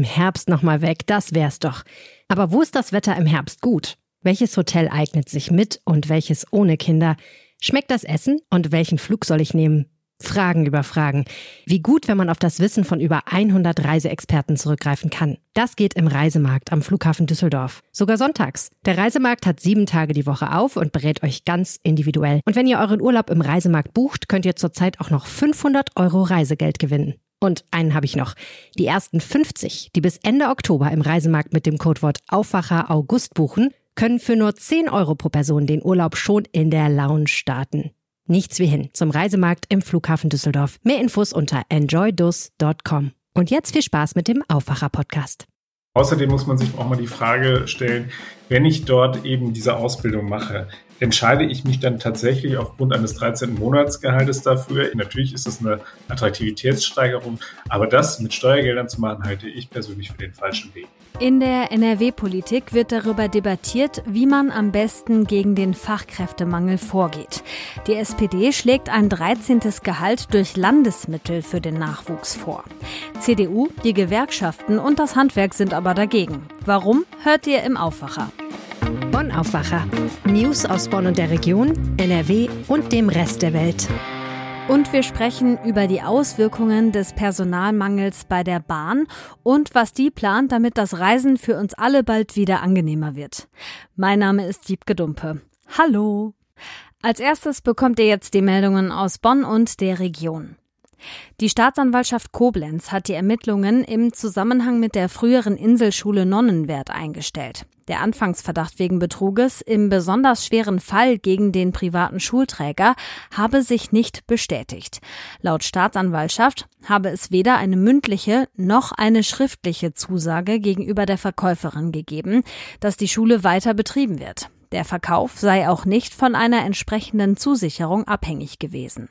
im Herbst nochmal weg, das wär's doch. Aber wo ist das Wetter im Herbst gut? Welches Hotel eignet sich mit und welches ohne Kinder? Schmeckt das Essen und welchen Flug soll ich nehmen? Fragen über Fragen. Wie gut, wenn man auf das Wissen von über 100 Reiseexperten zurückgreifen kann. Das geht im Reisemarkt am Flughafen Düsseldorf. Sogar sonntags. Der Reisemarkt hat sieben Tage die Woche auf und berät euch ganz individuell. Und wenn ihr euren Urlaub im Reisemarkt bucht, könnt ihr zurzeit auch noch 500 Euro Reisegeld gewinnen. Und einen habe ich noch. Die ersten 50, die bis Ende Oktober im Reisemarkt mit dem Codewort Aufwacher August buchen, können für nur 10 Euro pro Person den Urlaub schon in der Lounge starten. Nichts wie hin zum Reisemarkt im Flughafen Düsseldorf. Mehr Infos unter enjoydus.com. Und jetzt viel Spaß mit dem Aufwacher-Podcast. Außerdem muss man sich auch mal die Frage stellen, wenn ich dort eben diese Ausbildung mache, entscheide ich mich dann tatsächlich aufgrund eines 13. Monatsgehaltes dafür. Natürlich ist das eine Attraktivitätssteigerung, aber das mit Steuergeldern zu machen, halte ich persönlich für den falschen Weg. In der NRW-Politik wird darüber debattiert, wie man am besten gegen den Fachkräftemangel vorgeht. Die SPD schlägt ein 13. Gehalt durch Landesmittel für den Nachwuchs vor. CDU, die Gewerkschaften und das Handwerk sind aber dagegen. Warum, hört ihr im Aufwacher. Bonn Aufwacher. News aus Bonn und der Region, NRW und dem Rest der Welt. Und wir sprechen über die Auswirkungen des Personalmangels bei der Bahn und was die plant, damit das Reisen für uns alle bald wieder angenehmer wird. Mein Name ist Diebke Dumpe. Hallo! Als erstes bekommt ihr jetzt die Meldungen aus Bonn und der Region. Die Staatsanwaltschaft Koblenz hat die Ermittlungen im Zusammenhang mit der früheren Inselschule Nonnenwert eingestellt. Der Anfangsverdacht wegen Betruges im besonders schweren Fall gegen den privaten Schulträger habe sich nicht bestätigt. Laut Staatsanwaltschaft habe es weder eine mündliche noch eine schriftliche Zusage gegenüber der Verkäuferin gegeben, dass die Schule weiter betrieben wird. Der Verkauf sei auch nicht von einer entsprechenden Zusicherung abhängig gewesen.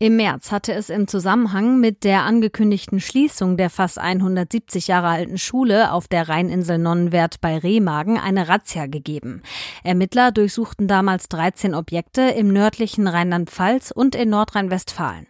Im März hatte es im Zusammenhang mit der angekündigten Schließung der fast 170 Jahre alten Schule auf der Rheininsel Nonnenwert bei Remagen eine Razzia gegeben. Ermittler durchsuchten damals 13 Objekte im nördlichen Rheinland-Pfalz und in Nordrhein-Westfalen.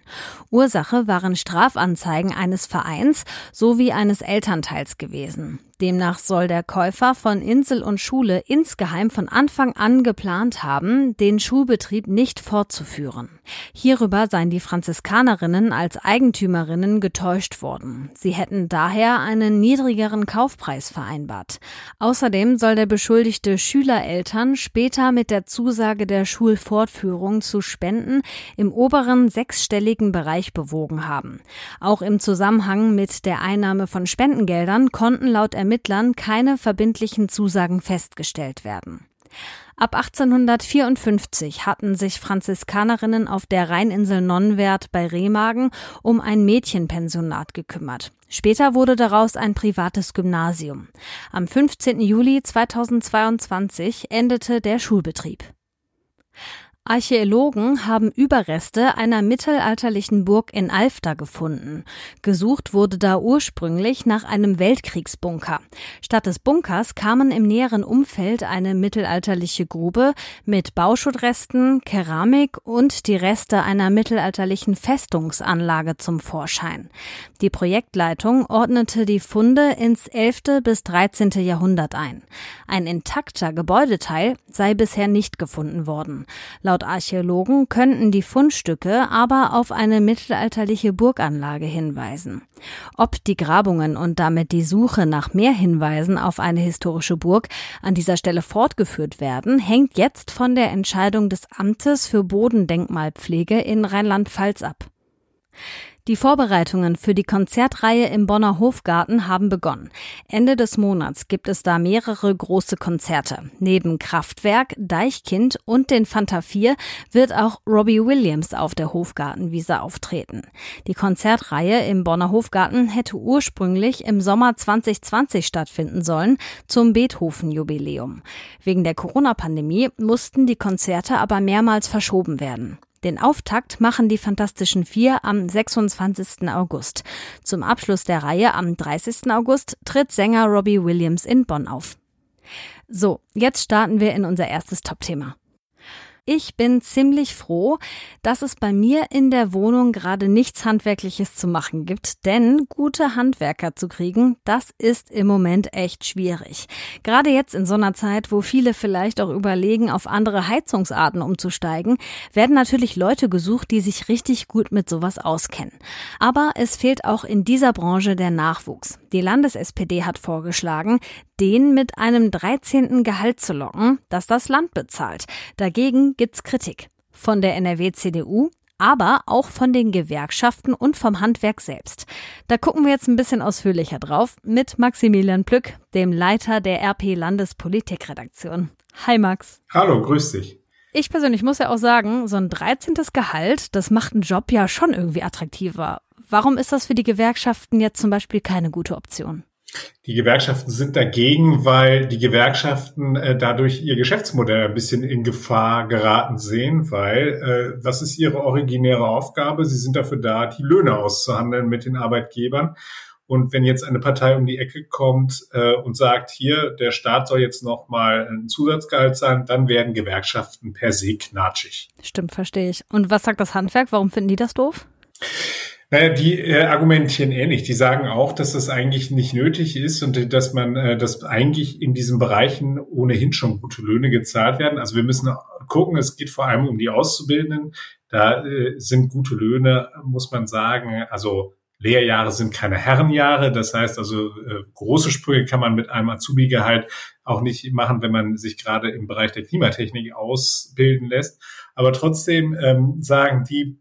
Ursache waren Strafanzeigen eines Vereins sowie eines Elternteils gewesen. Demnach soll der Käufer von Insel und Schule insgeheim von Anfang an geplant haben, den Schulbetrieb nicht fortzuführen. Hierüber seien die Franziskanerinnen als Eigentümerinnen getäuscht worden. Sie hätten daher einen niedrigeren Kaufpreis vereinbart. Außerdem soll der beschuldigte Schülereltern später mit der Zusage der Schulfortführung zu Spenden im oberen sechsstelligen Bereich bewogen haben. Auch im Zusammenhang mit der Einnahme von Spendengeldern konnten laut Ermittlern keine verbindlichen Zusagen festgestellt werden. Ab 1854 hatten sich Franziskanerinnen auf der Rheininsel Nonnenwert bei Remagen um ein Mädchenpensionat gekümmert. Später wurde daraus ein privates Gymnasium. Am 15. Juli 2022 endete der Schulbetrieb. Archäologen haben Überreste einer mittelalterlichen Burg in Alfter gefunden. Gesucht wurde da ursprünglich nach einem Weltkriegsbunker. Statt des Bunkers kamen im näheren Umfeld eine mittelalterliche Grube mit Bauschuttresten, Keramik und die Reste einer mittelalterlichen Festungsanlage zum Vorschein. Die Projektleitung ordnete die Funde ins 11. bis 13. Jahrhundert ein. Ein intakter Gebäudeteil sei bisher nicht gefunden worden. Laut Laut Archäologen könnten die Fundstücke aber auf eine mittelalterliche Burganlage hinweisen. Ob die Grabungen und damit die Suche nach mehr Hinweisen auf eine historische Burg an dieser Stelle fortgeführt werden, hängt jetzt von der Entscheidung des Amtes für Bodendenkmalpflege in Rheinland-Pfalz ab. Die Vorbereitungen für die Konzertreihe im Bonner Hofgarten haben begonnen. Ende des Monats gibt es da mehrere große Konzerte. Neben Kraftwerk, Deichkind und den Fanta 4 wird auch Robbie Williams auf der Hofgartenwiese auftreten. Die Konzertreihe im Bonner Hofgarten hätte ursprünglich im Sommer 2020 stattfinden sollen, zum Beethoven-Jubiläum. Wegen der Corona-Pandemie mussten die Konzerte aber mehrmals verschoben werden. Den Auftakt machen die Fantastischen Vier am 26. August. Zum Abschluss der Reihe am 30. August tritt Sänger Robbie Williams in Bonn auf. So, jetzt starten wir in unser erstes Top-Thema. Ich bin ziemlich froh, dass es bei mir in der Wohnung gerade nichts Handwerkliches zu machen gibt, denn gute Handwerker zu kriegen, das ist im Moment echt schwierig. Gerade jetzt in so einer Zeit, wo viele vielleicht auch überlegen, auf andere Heizungsarten umzusteigen, werden natürlich Leute gesucht, die sich richtig gut mit sowas auskennen. Aber es fehlt auch in dieser Branche der Nachwuchs. Die Landes-SPD hat vorgeschlagen, den mit einem 13. Gehalt zu locken, das das Land bezahlt. Dagegen gibt's Kritik. Von der NRW-CDU, aber auch von den Gewerkschaften und vom Handwerk selbst. Da gucken wir jetzt ein bisschen ausführlicher drauf mit Maximilian Plück, dem Leiter der RP Landespolitikredaktion. Hi Max. Hallo, grüß dich. Ich persönlich muss ja auch sagen, so ein 13. Gehalt, das macht einen Job ja schon irgendwie attraktiver. Warum ist das für die Gewerkschaften jetzt zum Beispiel keine gute Option? Die Gewerkschaften sind dagegen, weil die Gewerkschaften äh, dadurch ihr Geschäftsmodell ein bisschen in Gefahr geraten sehen, weil äh, was ist ihre originäre Aufgabe? Sie sind dafür da, die Löhne auszuhandeln mit den Arbeitgebern. Und wenn jetzt eine Partei um die Ecke kommt äh, und sagt, hier, der Staat soll jetzt noch mal ein Zusatzgehalt zahlen, dann werden Gewerkschaften per se knatschig. Stimmt, verstehe ich. Und was sagt das Handwerk? Warum finden die das doof? Naja, die äh, argumentieren ähnlich. Die sagen auch, dass das eigentlich nicht nötig ist und dass man, äh, dass eigentlich in diesen Bereichen ohnehin schon gute Löhne gezahlt werden. Also wir müssen gucken, es geht vor allem um die Auszubildenden. Da äh, sind gute Löhne, muss man sagen. Also Lehrjahre sind keine Herrenjahre. Das heißt also, äh, große Sprünge kann man mit einem Azubi-Gehalt auch nicht machen, wenn man sich gerade im Bereich der Klimatechnik ausbilden lässt. Aber trotzdem ähm, sagen die,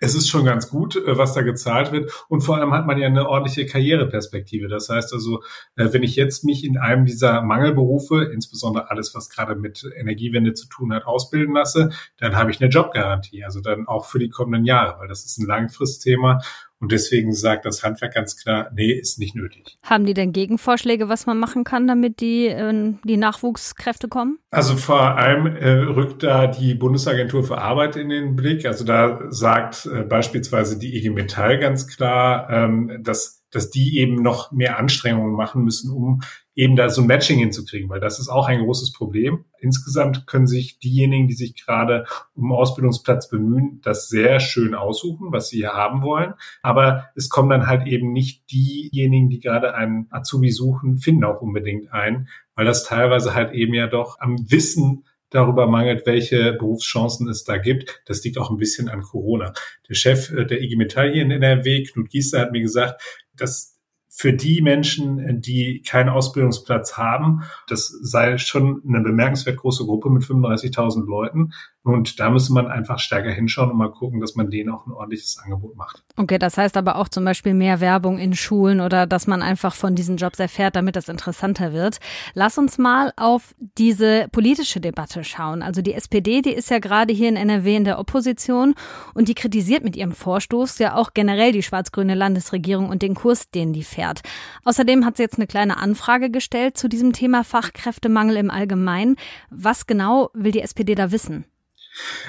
es ist schon ganz gut, äh, was da gezahlt wird. Und vor allem hat man ja eine ordentliche Karriereperspektive. Das heißt also, äh, wenn ich jetzt mich in einem dieser Mangelberufe, insbesondere alles, was gerade mit Energiewende zu tun hat, ausbilden lasse, dann habe ich eine Jobgarantie. Also dann auch für die kommenden Jahre, weil das ist ein Langfristthema. Und deswegen sagt das Handwerk ganz klar, nee, ist nicht nötig. Haben die denn Gegenvorschläge, was man machen kann, damit die, äh, die Nachwuchskräfte kommen? Also vor allem äh, rückt da die Bundesagentur für Arbeit in den Blick. Also da sagt äh, beispielsweise die IG Metall ganz klar, ähm, dass dass die eben noch mehr Anstrengungen machen müssen, um eben da so ein Matching hinzukriegen, weil das ist auch ein großes Problem. Insgesamt können sich diejenigen, die sich gerade um Ausbildungsplatz bemühen, das sehr schön aussuchen, was sie hier haben wollen. Aber es kommen dann halt eben nicht diejenigen, die gerade einen Azubi suchen, finden auch unbedingt ein, weil das teilweise halt eben ja doch am Wissen darüber mangelt, welche Berufschancen es da gibt. Das liegt auch ein bisschen an Corona. Der Chef äh, der IG Metall hier in NRW, Knut Giester, hat mir gesagt, dass für die Menschen, die keinen Ausbildungsplatz haben, das sei schon eine bemerkenswert große Gruppe mit 35.000 Leuten. Und da müsste man einfach stärker hinschauen und mal gucken, dass man denen auch ein ordentliches Angebot macht. Okay, das heißt aber auch zum Beispiel mehr Werbung in Schulen oder dass man einfach von diesen Jobs erfährt, damit das interessanter wird. Lass uns mal auf diese politische Debatte schauen. Also die SPD, die ist ja gerade hier in NRW in der Opposition und die kritisiert mit ihrem Vorstoß ja auch generell die schwarz-grüne Landesregierung und den Kurs, den die fährt. Außerdem hat sie jetzt eine kleine Anfrage gestellt zu diesem Thema Fachkräftemangel im Allgemeinen. Was genau will die SPD da wissen?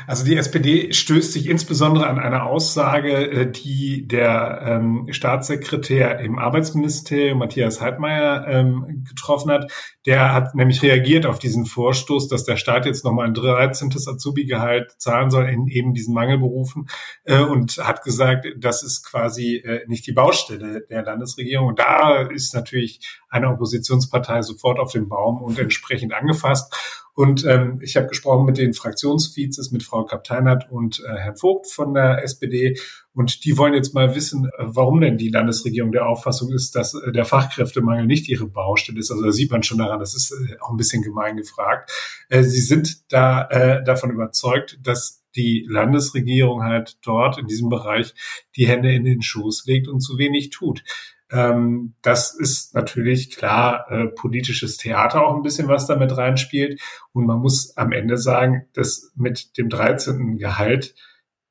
Also die SPD stößt sich insbesondere an eine Aussage, äh, die der ähm, Staatssekretär im Arbeitsministerium, Matthias Heidmeier, ähm, getroffen hat. Der hat nämlich reagiert auf diesen Vorstoß, dass der Staat jetzt nochmal ein 13. Azubi-Gehalt zahlen soll in eben diesen Mangelberufen äh, und hat gesagt, das ist quasi äh, nicht die Baustelle der Landesregierung. Und da ist natürlich eine Oppositionspartei sofort auf den Baum und entsprechend angefasst. Und ähm, ich habe gesprochen mit den Fraktionsvizes, mit Frau Kapteinert und äh, Herrn Vogt von der SPD. Und die wollen jetzt mal wissen, äh, warum denn die Landesregierung der Auffassung ist, dass äh, der Fachkräftemangel nicht ihre Baustelle ist. Also da sieht man schon daran, das ist äh, auch ein bisschen gemein gefragt. Äh, sie sind da äh, davon überzeugt, dass die Landesregierung halt dort in diesem Bereich die Hände in den Schoß legt und zu wenig tut. Ähm, das ist natürlich klar äh, politisches Theater auch ein bisschen, was damit reinspielt. Und man muss am Ende sagen, dass mit dem 13. Gehalt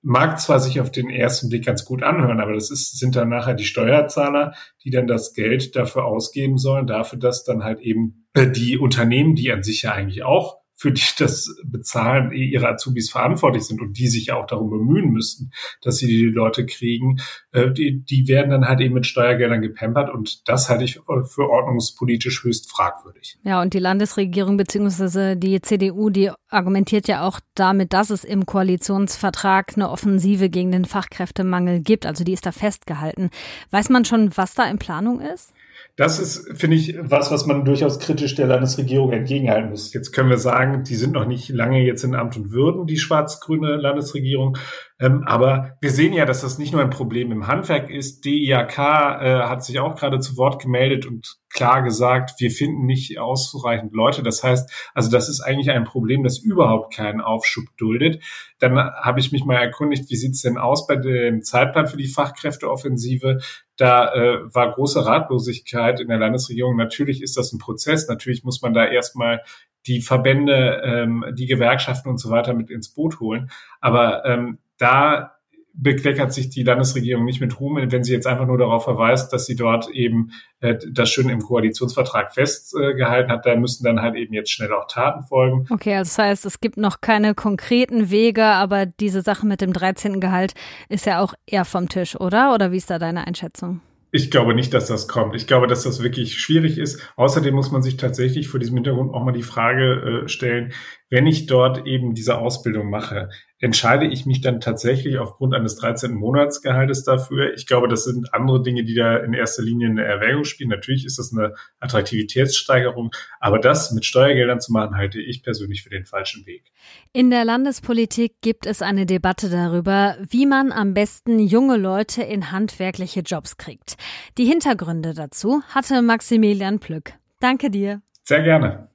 mag zwar sich auf den ersten Blick ganz gut anhören, aber das ist, sind dann nachher die Steuerzahler, die dann das Geld dafür ausgeben sollen, dafür, dass dann halt eben äh, die Unternehmen, die an sich ja eigentlich auch für die das Bezahlen ihrer Azubis verantwortlich sind und die sich ja auch darum bemühen müssten, dass sie die Leute kriegen, äh, die, die werden dann halt eben mit Steuergeldern gepampert und das halte ich für ordnungspolitisch höchst fragwürdig. Ja, und die Landesregierung beziehungsweise die CDU, die argumentiert ja auch damit, dass es im Koalitionsvertrag eine Offensive gegen den Fachkräftemangel gibt. Also die ist da festgehalten. Weiß man schon, was da in Planung ist? Das ist, finde ich, was, was man durchaus kritisch der Landesregierung entgegenhalten muss. Jetzt können wir sagen, die sind noch nicht lange jetzt in Amt und Würden, die schwarz-grüne Landesregierung. Ähm, aber wir sehen ja, dass das nicht nur ein Problem im Handwerk ist. DIAK äh, hat sich auch gerade zu Wort gemeldet und klar gesagt, wir finden nicht ausreichend Leute. Das heißt, also das ist eigentlich ein Problem, das überhaupt keinen Aufschub duldet. Dann habe ich mich mal erkundigt, wie sieht's denn aus bei dem Zeitplan für die Fachkräfteoffensive? Da äh, war große Ratlosigkeit in der Landesregierung. Natürlich ist das ein Prozess. Natürlich muss man da erstmal die Verbände, ähm, die Gewerkschaften und so weiter mit ins Boot holen. Aber ähm, da bekleckert sich die Landesregierung nicht mit Ruhm, wenn sie jetzt einfach nur darauf verweist, dass sie dort eben äh, das schön im Koalitionsvertrag festgehalten äh, hat. Da müssen dann halt eben jetzt schnell auch Taten folgen. Okay, also das heißt, es gibt noch keine konkreten Wege, aber diese Sache mit dem 13. Gehalt ist ja auch eher vom Tisch, oder? Oder wie ist da deine Einschätzung? Ich glaube nicht, dass das kommt. Ich glaube, dass das wirklich schwierig ist. Außerdem muss man sich tatsächlich vor diesem Hintergrund auch mal die Frage äh, stellen, wenn ich dort eben diese Ausbildung mache, entscheide ich mich dann tatsächlich aufgrund eines 13. Monatsgehaltes dafür. Ich glaube, das sind andere Dinge, die da in erster Linie eine Erwägung spielen. Natürlich ist das eine Attraktivitätssteigerung, aber das mit Steuergeldern zu machen, halte ich persönlich für den falschen Weg. In der Landespolitik gibt es eine Debatte darüber, wie man am besten junge Leute in handwerkliche Jobs kriegt. Die Hintergründe dazu hatte Maximilian Plück. Danke dir. Sehr gerne.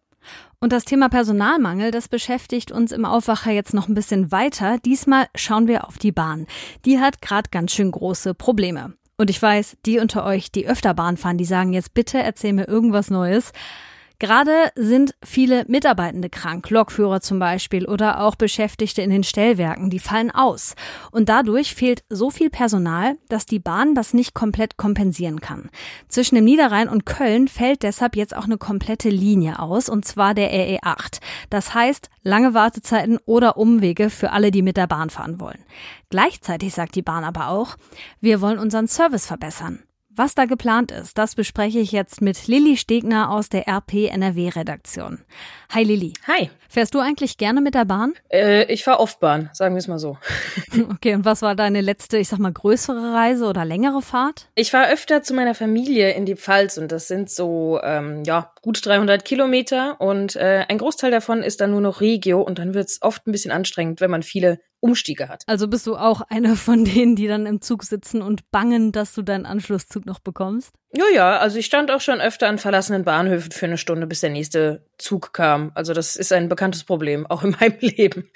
Und das Thema Personalmangel, das beschäftigt uns im Aufwacher jetzt noch ein bisschen weiter. Diesmal schauen wir auf die Bahn. Die hat gerade ganz schön große Probleme. Und ich weiß, die unter euch, die öfter Bahn fahren, die sagen jetzt bitte erzähl mir irgendwas Neues. Gerade sind viele Mitarbeitende krank, Lokführer zum Beispiel oder auch Beschäftigte in den Stellwerken, die fallen aus. Und dadurch fehlt so viel Personal, dass die Bahn das nicht komplett kompensieren kann. Zwischen dem Niederrhein und Köln fällt deshalb jetzt auch eine komplette Linie aus, und zwar der RE8. Das heißt, lange Wartezeiten oder Umwege für alle, die mit der Bahn fahren wollen. Gleichzeitig sagt die Bahn aber auch, wir wollen unseren Service verbessern. Was da geplant ist, das bespreche ich jetzt mit Lilly Stegner aus der RP NRW Redaktion. Hi Lilly. Hi. Fährst du eigentlich gerne mit der Bahn? Äh, ich fahre oft Bahn, sagen wir es mal so. okay, und was war deine letzte, ich sag mal, größere Reise oder längere Fahrt? Ich fahre öfter zu meiner Familie in die Pfalz und das sind so, ähm, ja, gut 300 Kilometer und äh, ein Großteil davon ist dann nur noch Regio und dann wird's oft ein bisschen anstrengend, wenn man viele Umstiege hat. Also bist du auch eine von denen, die dann im Zug sitzen und bangen, dass du deinen Anschlusszug noch bekommst? Ja, ja, also ich stand auch schon öfter an verlassenen Bahnhöfen für eine Stunde, bis der nächste Zug kam. Also das ist ein bekanntes Problem, auch in meinem Leben.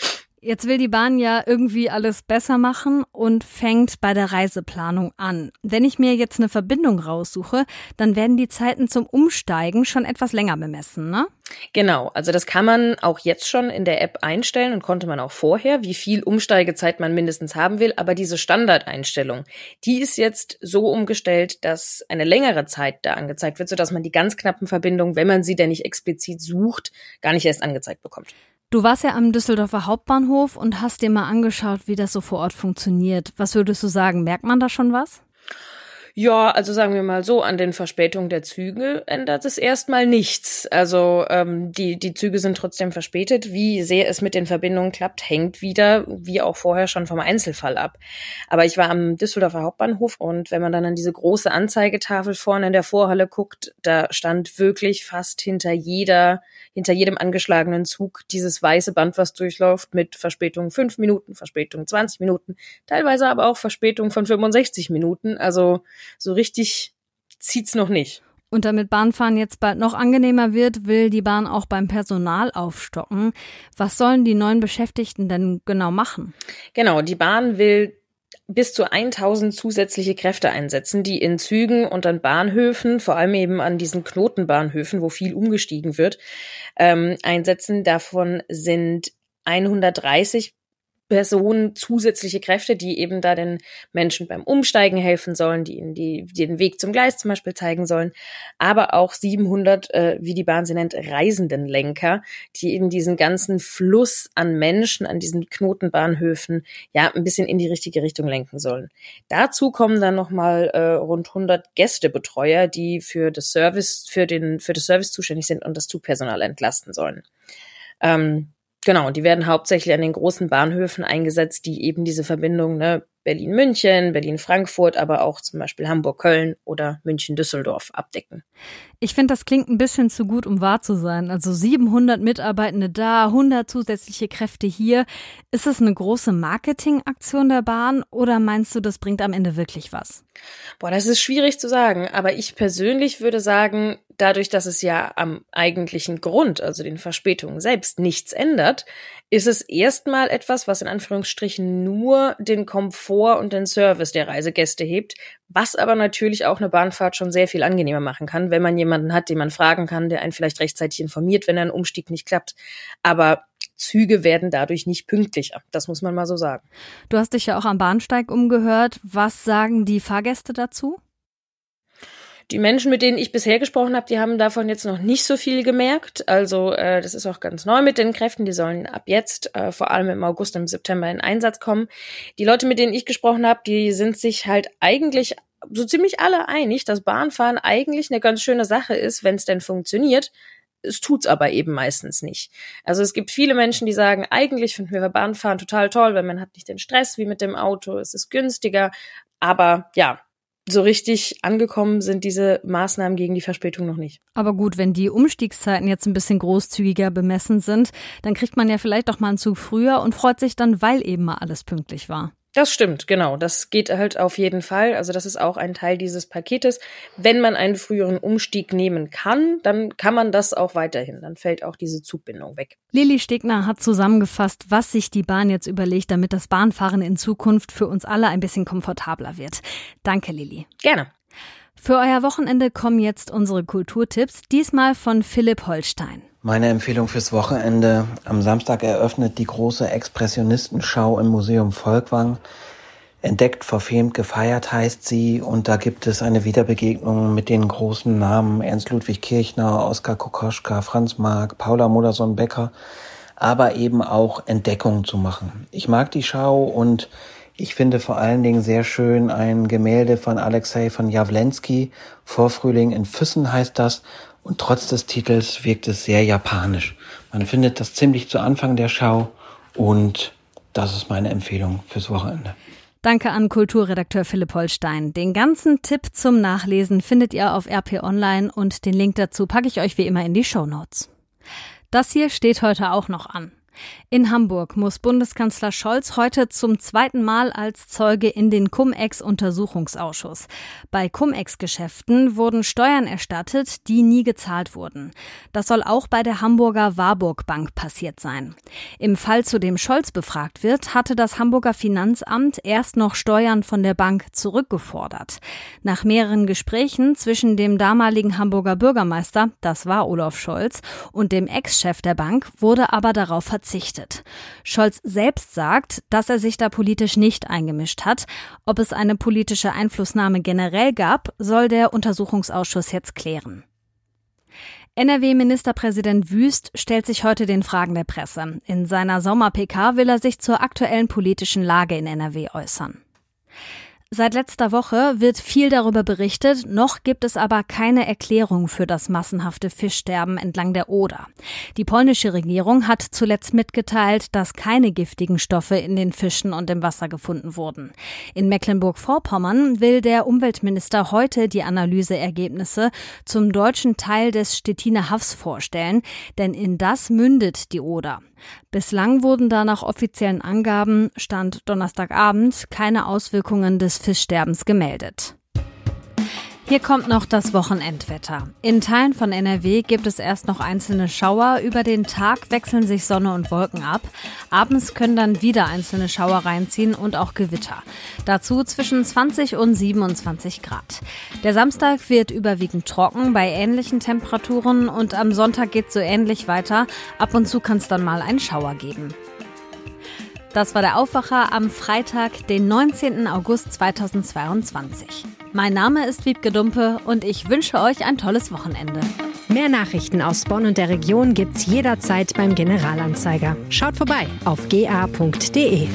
Jetzt will die Bahn ja irgendwie alles besser machen und fängt bei der Reiseplanung an. Wenn ich mir jetzt eine Verbindung raussuche, dann werden die Zeiten zum Umsteigen schon etwas länger bemessen, ne? Genau, also das kann man auch jetzt schon in der App einstellen und konnte man auch vorher, wie viel Umsteigezeit man mindestens haben will. Aber diese Standardeinstellung, die ist jetzt so umgestellt, dass eine längere Zeit da angezeigt wird, sodass man die ganz knappen Verbindungen, wenn man sie denn nicht explizit sucht, gar nicht erst angezeigt bekommt. Du warst ja am Düsseldorfer Hauptbahnhof und hast dir mal angeschaut, wie das so vor Ort funktioniert. Was würdest du sagen? Merkt man da schon was? Ja, also sagen wir mal so, an den Verspätungen der Züge ändert es erstmal nichts. Also ähm, die, die Züge sind trotzdem verspätet. Wie sehr es mit den Verbindungen klappt, hängt wieder, wie auch vorher schon vom Einzelfall ab. Aber ich war am Düsseldorfer Hauptbahnhof und wenn man dann an diese große Anzeigetafel vorne in der Vorhalle guckt, da stand wirklich fast hinter jeder, hinter jedem angeschlagenen Zug dieses weiße Band, was durchläuft, mit Verspätung fünf Minuten, Verspätung 20 Minuten, teilweise aber auch Verspätung von 65 Minuten. Also so richtig zieht's noch nicht. Und damit Bahnfahren jetzt bald noch angenehmer wird, will die Bahn auch beim Personal aufstocken. Was sollen die neuen Beschäftigten denn genau machen? Genau, die Bahn will bis zu 1000 zusätzliche Kräfte einsetzen, die in Zügen und an Bahnhöfen, vor allem eben an diesen Knotenbahnhöfen, wo viel umgestiegen wird, ähm, einsetzen. Davon sind 130 Personen zusätzliche Kräfte, die eben da den Menschen beim Umsteigen helfen sollen, die ihnen die, den Weg zum Gleis zum Beispiel zeigen sollen, aber auch 700, äh, wie die Bahn sie nennt, Reisendenlenker, die eben diesen ganzen Fluss an Menschen an diesen Knotenbahnhöfen ja ein bisschen in die richtige Richtung lenken sollen. Dazu kommen dann nochmal äh, rund 100 Gästebetreuer, die für das Service, für den, für das Service zuständig sind und das Zugpersonal entlasten sollen. Ähm, Genau, die werden hauptsächlich an den großen Bahnhöfen eingesetzt, die eben diese Verbindung, ne, Berlin-München, Berlin-Frankfurt, aber auch zum Beispiel Hamburg-Köln oder München-Düsseldorf abdecken. Ich finde, das klingt ein bisschen zu gut, um wahr zu sein. Also 700 Mitarbeitende da, 100 zusätzliche Kräfte hier. Ist es eine große Marketingaktion der Bahn oder meinst du, das bringt am Ende wirklich was? Boah, das ist schwierig zu sagen. Aber ich persönlich würde sagen, dadurch, dass es ja am eigentlichen Grund, also den Verspätungen selbst, nichts ändert, ist es erstmal etwas, was in Anführungsstrichen nur den Komfort und den Service der Reisegäste hebt, was aber natürlich auch eine Bahnfahrt schon sehr viel angenehmer machen kann, wenn man jemanden hat, den man fragen kann, der einen vielleicht rechtzeitig informiert, wenn ein Umstieg nicht klappt. Aber Züge werden dadurch nicht pünktlicher. Das muss man mal so sagen. Du hast dich ja auch am Bahnsteig umgehört. Was sagen die Fahrgäste dazu? Die Menschen, mit denen ich bisher gesprochen habe, die haben davon jetzt noch nicht so viel gemerkt. Also äh, das ist auch ganz neu mit den Kräften. Die sollen ab jetzt, äh, vor allem im August und im September, in Einsatz kommen. Die Leute, mit denen ich gesprochen habe, die sind sich halt eigentlich so ziemlich alle einig, dass Bahnfahren eigentlich eine ganz schöne Sache ist, wenn es denn funktioniert. Es tut's aber eben meistens nicht. Also es gibt viele Menschen, die sagen, eigentlich finden wir Bahnfahren total toll, weil man hat nicht den Stress wie mit dem Auto, es ist günstiger. Aber ja, so richtig angekommen sind diese Maßnahmen gegen die Verspätung noch nicht. Aber gut, wenn die Umstiegszeiten jetzt ein bisschen großzügiger bemessen sind, dann kriegt man ja vielleicht doch mal einen Zug früher und freut sich dann, weil eben mal alles pünktlich war. Das stimmt, genau. Das geht halt auf jeden Fall. Also das ist auch ein Teil dieses Paketes. Wenn man einen früheren Umstieg nehmen kann, dann kann man das auch weiterhin. Dann fällt auch diese Zugbindung weg. Lili Stegner hat zusammengefasst, was sich die Bahn jetzt überlegt, damit das Bahnfahren in Zukunft für uns alle ein bisschen komfortabler wird. Danke, Lili. Gerne. Für euer Wochenende kommen jetzt unsere Kulturtipps, diesmal von Philipp Holstein. Meine Empfehlung fürs Wochenende. Am Samstag eröffnet die große Expressionistenschau im Museum Volkwang. Entdeckt, verfemt, gefeiert heißt sie und da gibt es eine Wiederbegegnung mit den großen Namen Ernst Ludwig Kirchner, Oskar Kokoschka, Franz Marc, Paula Modersohn-Becker, aber eben auch Entdeckungen zu machen. Ich mag die Schau und ich finde vor allen Dingen sehr schön ein Gemälde von Alexei von Jawlensky, Vorfrühling in Füssen heißt das, und trotz des Titels wirkt es sehr japanisch. Man findet das ziemlich zu Anfang der Schau und das ist meine Empfehlung fürs Wochenende. Danke an Kulturredakteur Philipp Holstein. Den ganzen Tipp zum Nachlesen findet ihr auf RP Online und den Link dazu packe ich euch wie immer in die Show Notes. Das hier steht heute auch noch an. In Hamburg muss Bundeskanzler Scholz heute zum zweiten Mal als Zeuge in den Cum-Ex-Untersuchungsausschuss. Bei Cum-Ex-Geschäften wurden Steuern erstattet, die nie gezahlt wurden. Das soll auch bei der Hamburger Warburg Bank passiert sein. Im Fall, zu dem Scholz befragt wird, hatte das Hamburger Finanzamt erst noch Steuern von der Bank zurückgefordert. Nach mehreren Gesprächen zwischen dem damaligen Hamburger Bürgermeister, das war Olaf Scholz, und dem Ex-Chef der Bank wurde aber darauf verzichtet verzichtet. Scholz selbst sagt, dass er sich da politisch nicht eingemischt hat. Ob es eine politische Einflussnahme generell gab, soll der Untersuchungsausschuss jetzt klären. NRW-Ministerpräsident Wüst stellt sich heute den Fragen der Presse. In seiner Sommer-PK will er sich zur aktuellen politischen Lage in NRW äußern. Seit letzter Woche wird viel darüber berichtet, noch gibt es aber keine Erklärung für das massenhafte Fischsterben entlang der Oder. Die polnische Regierung hat zuletzt mitgeteilt, dass keine giftigen Stoffe in den Fischen und im Wasser gefunden wurden. In Mecklenburg-Vorpommern will der Umweltminister heute die Analyseergebnisse zum deutschen Teil des Stettiner Hafs vorstellen, denn in das mündet die Oder. Bislang wurden da nach offiziellen Angaben, Stand Donnerstagabend, keine Auswirkungen des Fischsterbens gemeldet. Hier kommt noch das Wochenendwetter. In Teilen von NRW gibt es erst noch einzelne Schauer. Über den Tag wechseln sich Sonne und Wolken ab. Abends können dann wieder einzelne Schauer reinziehen und auch Gewitter. Dazu zwischen 20 und 27 Grad. Der Samstag wird überwiegend trocken bei ähnlichen Temperaturen und am Sonntag geht so ähnlich weiter. Ab und zu kann es dann mal einen Schauer geben. Das war der Aufwacher am Freitag, den 19. August 2022. Mein Name ist Wiebke Dumpe und ich wünsche euch ein tolles Wochenende. Mehr Nachrichten aus Bonn und der Region gibt's jederzeit beim Generalanzeiger. Schaut vorbei auf ga.de.